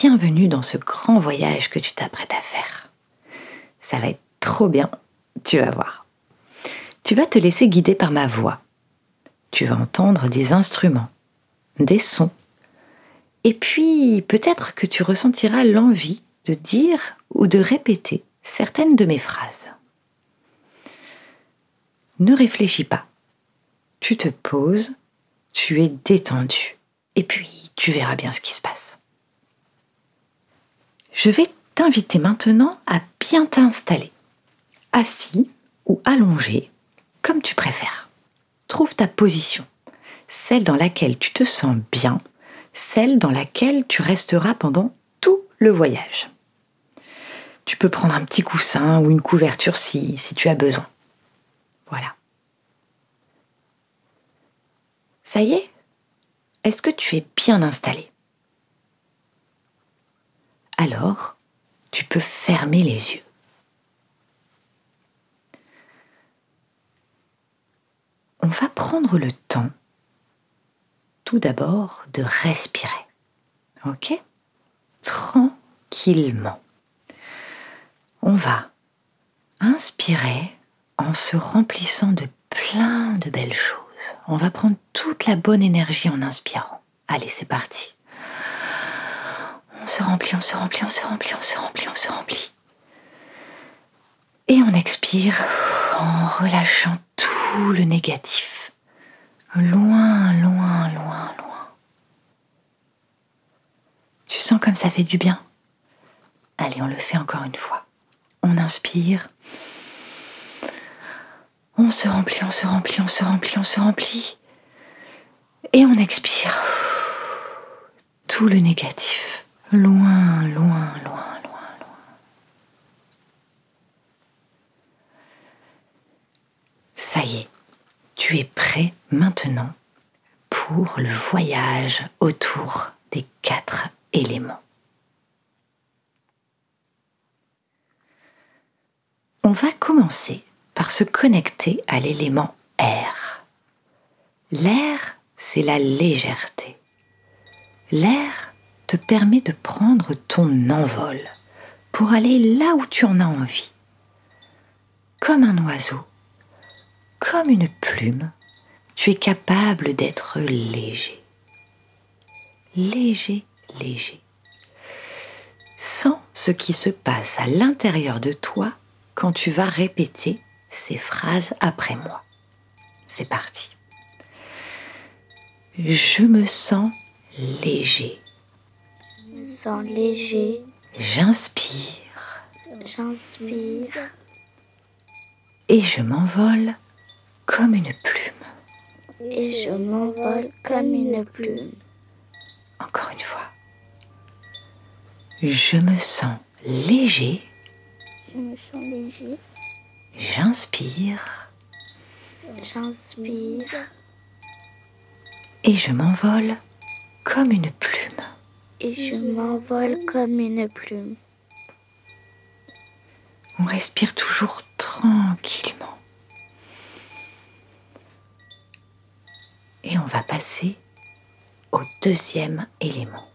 bienvenue dans ce grand voyage que tu t'apprêtes à faire. Ça va être trop bien, tu vas voir. Tu vas te laisser guider par ma voix. Tu vas entendre des instruments, des sons. Et puis peut-être que tu ressentiras l'envie de dire ou de répéter certaines de mes phrases. Ne réfléchis pas. Tu te poses, tu es détendu. Et puis tu verras bien ce qui se passe. Je vais t'inviter maintenant à bien t'installer, assis ou allongé, comme tu préfères. Trouve ta position, celle dans laquelle tu te sens bien, celle dans laquelle tu resteras pendant tout le voyage. Tu peux prendre un petit coussin ou une couverture si, si tu as besoin. Voilà. Ça y est? Est-ce que tu es bien installé? Alors, tu peux fermer les yeux. On va prendre le temps tout d'abord de respirer. Ok? Tranquillement. On va inspirer en se remplissant de plein de belles choses. On va prendre toute la bonne énergie en inspirant. Allez, c'est parti. On se remplit, on se remplit, on se remplit, on se remplit, on se remplit. Et on expire en relâchant tout le négatif. Loin, loin, loin, loin. Tu sens comme ça fait du bien Allez, on le fait encore une fois. On inspire. On se remplit, on se remplit, on se remplit, on se remplit. Et on expire tout le négatif. Loin, loin, loin, loin, loin. Ça y est, tu es prêt maintenant pour le voyage autour des quatre éléments. On va commencer par se connecter à l'élément air. L'air, c'est la légèreté. L'air te permet de prendre ton envol pour aller là où tu en as envie. Comme un oiseau, comme une plume, tu es capable d'être léger. Léger, léger. Sans ce qui se passe à l'intérieur de toi quand tu vas répéter ces phrases après moi. C'est parti. Je me sens léger. Je me sens léger. J'inspire. J'inspire. Et je m'envole comme une plume. Et je m'envole comme une plume. Encore une fois. Je me sens léger. Je me sens léger. J'inspire. J'inspire. Et je m'envole comme une plume. Et je m'envole comme une plume. On respire toujours tranquillement. Et on va passer au deuxième élément.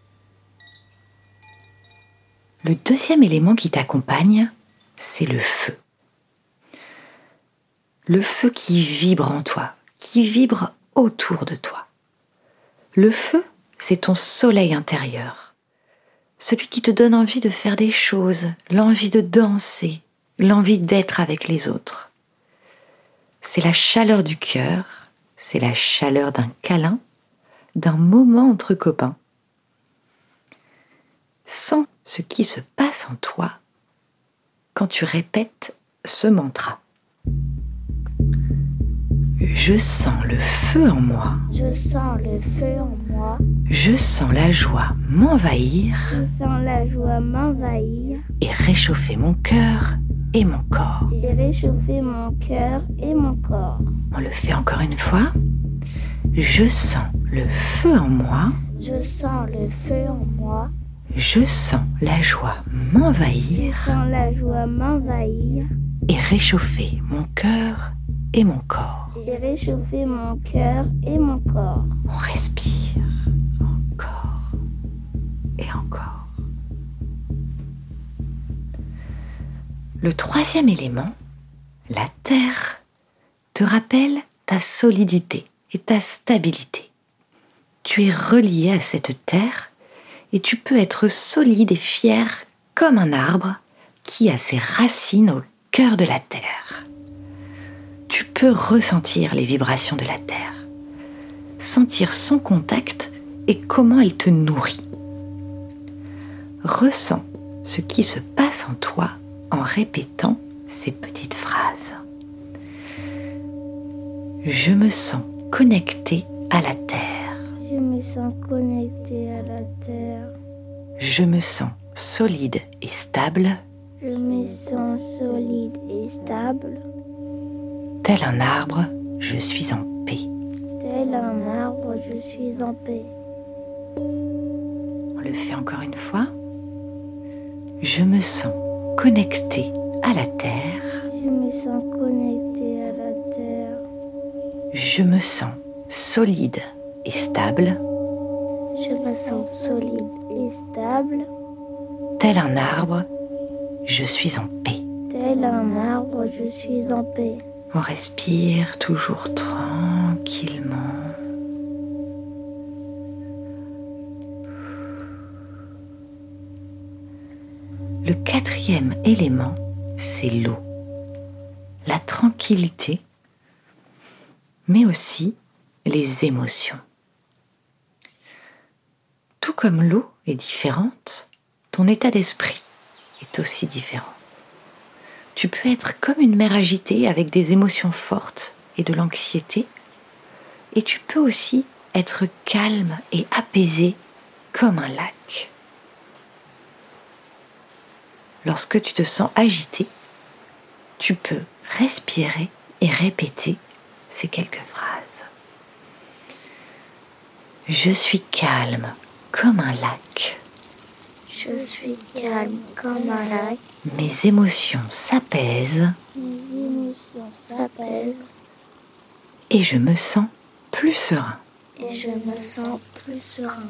Le deuxième élément qui t'accompagne, c'est le feu. Le feu qui vibre en toi, qui vibre autour de toi. Le feu, c'est ton soleil intérieur, celui qui te donne envie de faire des choses, l'envie de danser, l'envie d'être avec les autres. C'est la chaleur du cœur, c'est la chaleur d'un câlin, d'un moment entre copains. Sens ce qui se passe en toi quand tu répètes ce mantra. Je sens le feu en moi. Je sens le feu en moi. Je sens la joie m'envahir Je sens la joie m'envahir et réchauffer mon cœur et mon corps. et réchauffer mon cœur et mon corps. On le fait encore une fois. Je sens le feu en moi. Je sens le feu en moi. Je sens la joie Je m'envahir sens la joie m'envahir et réchauffer mon cœur et mon corps et réchauffer mon cœur et mon corps. On respire encore et encore. Le troisième élément, la terre, te rappelle ta solidité et ta stabilité. Tu es relié à cette terre et tu peux être solide et fier comme un arbre qui a ses racines au cœur de la terre. Tu peux ressentir les vibrations de la terre, sentir son contact et comment elle te nourrit. Ressens ce qui se passe en toi en répétant ces petites phrases. Je me sens connecté à la terre. Je me sens connecté à la terre. Je me sens solide et stable, Je me sens solide et stable. Tel un arbre, je suis en paix. Tel un arbre, je suis en paix. On le fait encore une fois. Je me sens connecté à la terre. Je me sens connecté à la terre. Je me sens solide et stable, Je me sens solide et stable. tel un arbre, je suis en paix. Tel un arbre, je suis en paix. On respire toujours tranquillement. Le quatrième élément, c'est l'eau. La tranquillité, mais aussi les émotions. Tout comme l'eau est différente, ton état d'esprit est aussi différent. Tu peux être comme une mer agitée avec des émotions fortes et de l'anxiété, et tu peux aussi être calme et apaisé comme un lac. Lorsque tu te sens agité, tu peux respirer et répéter ces quelques phrases. Je suis calme comme un lac. Je suis calme comme un lac. Mes émotions s'apaisent Mes émotions s'apaisent et je me sens plus serein. et je me sens plus serein.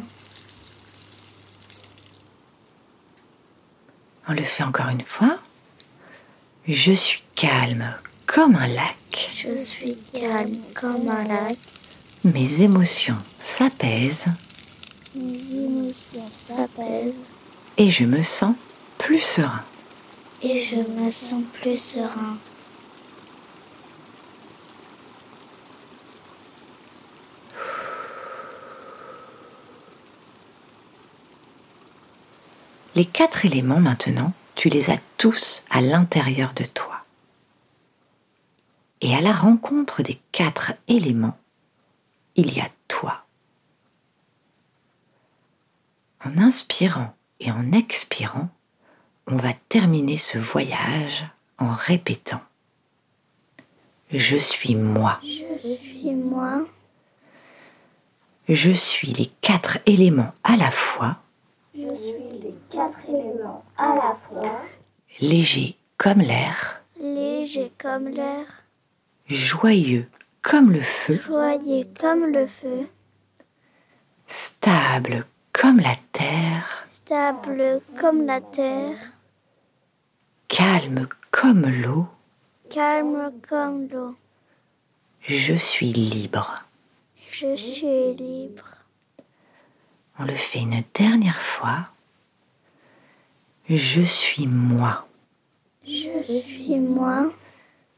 On le fait encore une fois. Je suis calme comme un lac. Je suis calme comme un lac. Mes émotions s'apaisent Mes émotions s'apaisent et je me sens plus serein. et je me sens plus serein. Les quatre éléments maintenant, tu les as tous à l'intérieur de toi. Et à la rencontre des quatre éléments, il y a toi. En inspirant et en expirant, on va terminer ce voyage en répétant ⁇ Je suis moi ⁇ Je suis moi. Je suis les quatre éléments à la fois, Je suis les quatre éléments à la fois. léger comme l'air, Léger comme l'air, joyeux comme le feu, joyeux comme le feu, stable comme la terre, stable comme la terre, calme comme l'eau, calme comme l'eau. je suis libre. Je suis libre. On le fait une dernière fois. Je suis moi. Je suis moi.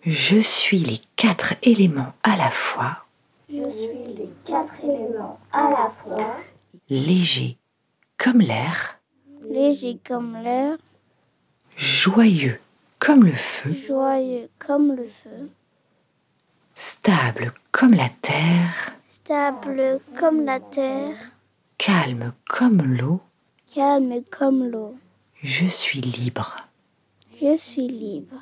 Je suis les quatre éléments à la fois, Je suis les quatre éléments à la fois. léger comme l'air, Léger comme l'air, joyeux comme le feu, joyeux comme le feu, stable comme la terre, stable comme la terre, calme comme l'eau. calme comme l'eau. Je suis libre. Je suis libre.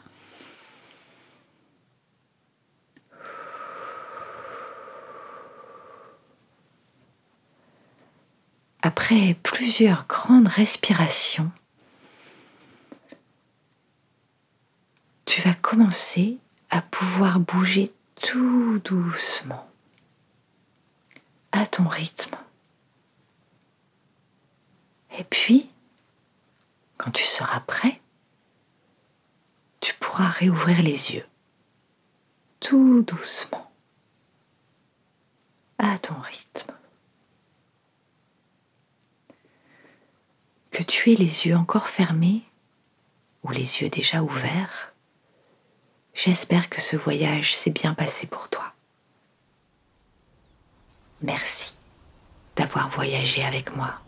Après plusieurs grandes respirations, tu vas commencer à pouvoir bouger tout doucement, à ton rythme. Et puis, quand tu seras prêt, tu pourras réouvrir les yeux, tout doucement, à ton rythme. Que tu aies les yeux encore fermés ou les yeux déjà ouverts, j'espère que ce voyage s'est bien passé pour toi. Merci d'avoir voyagé avec moi.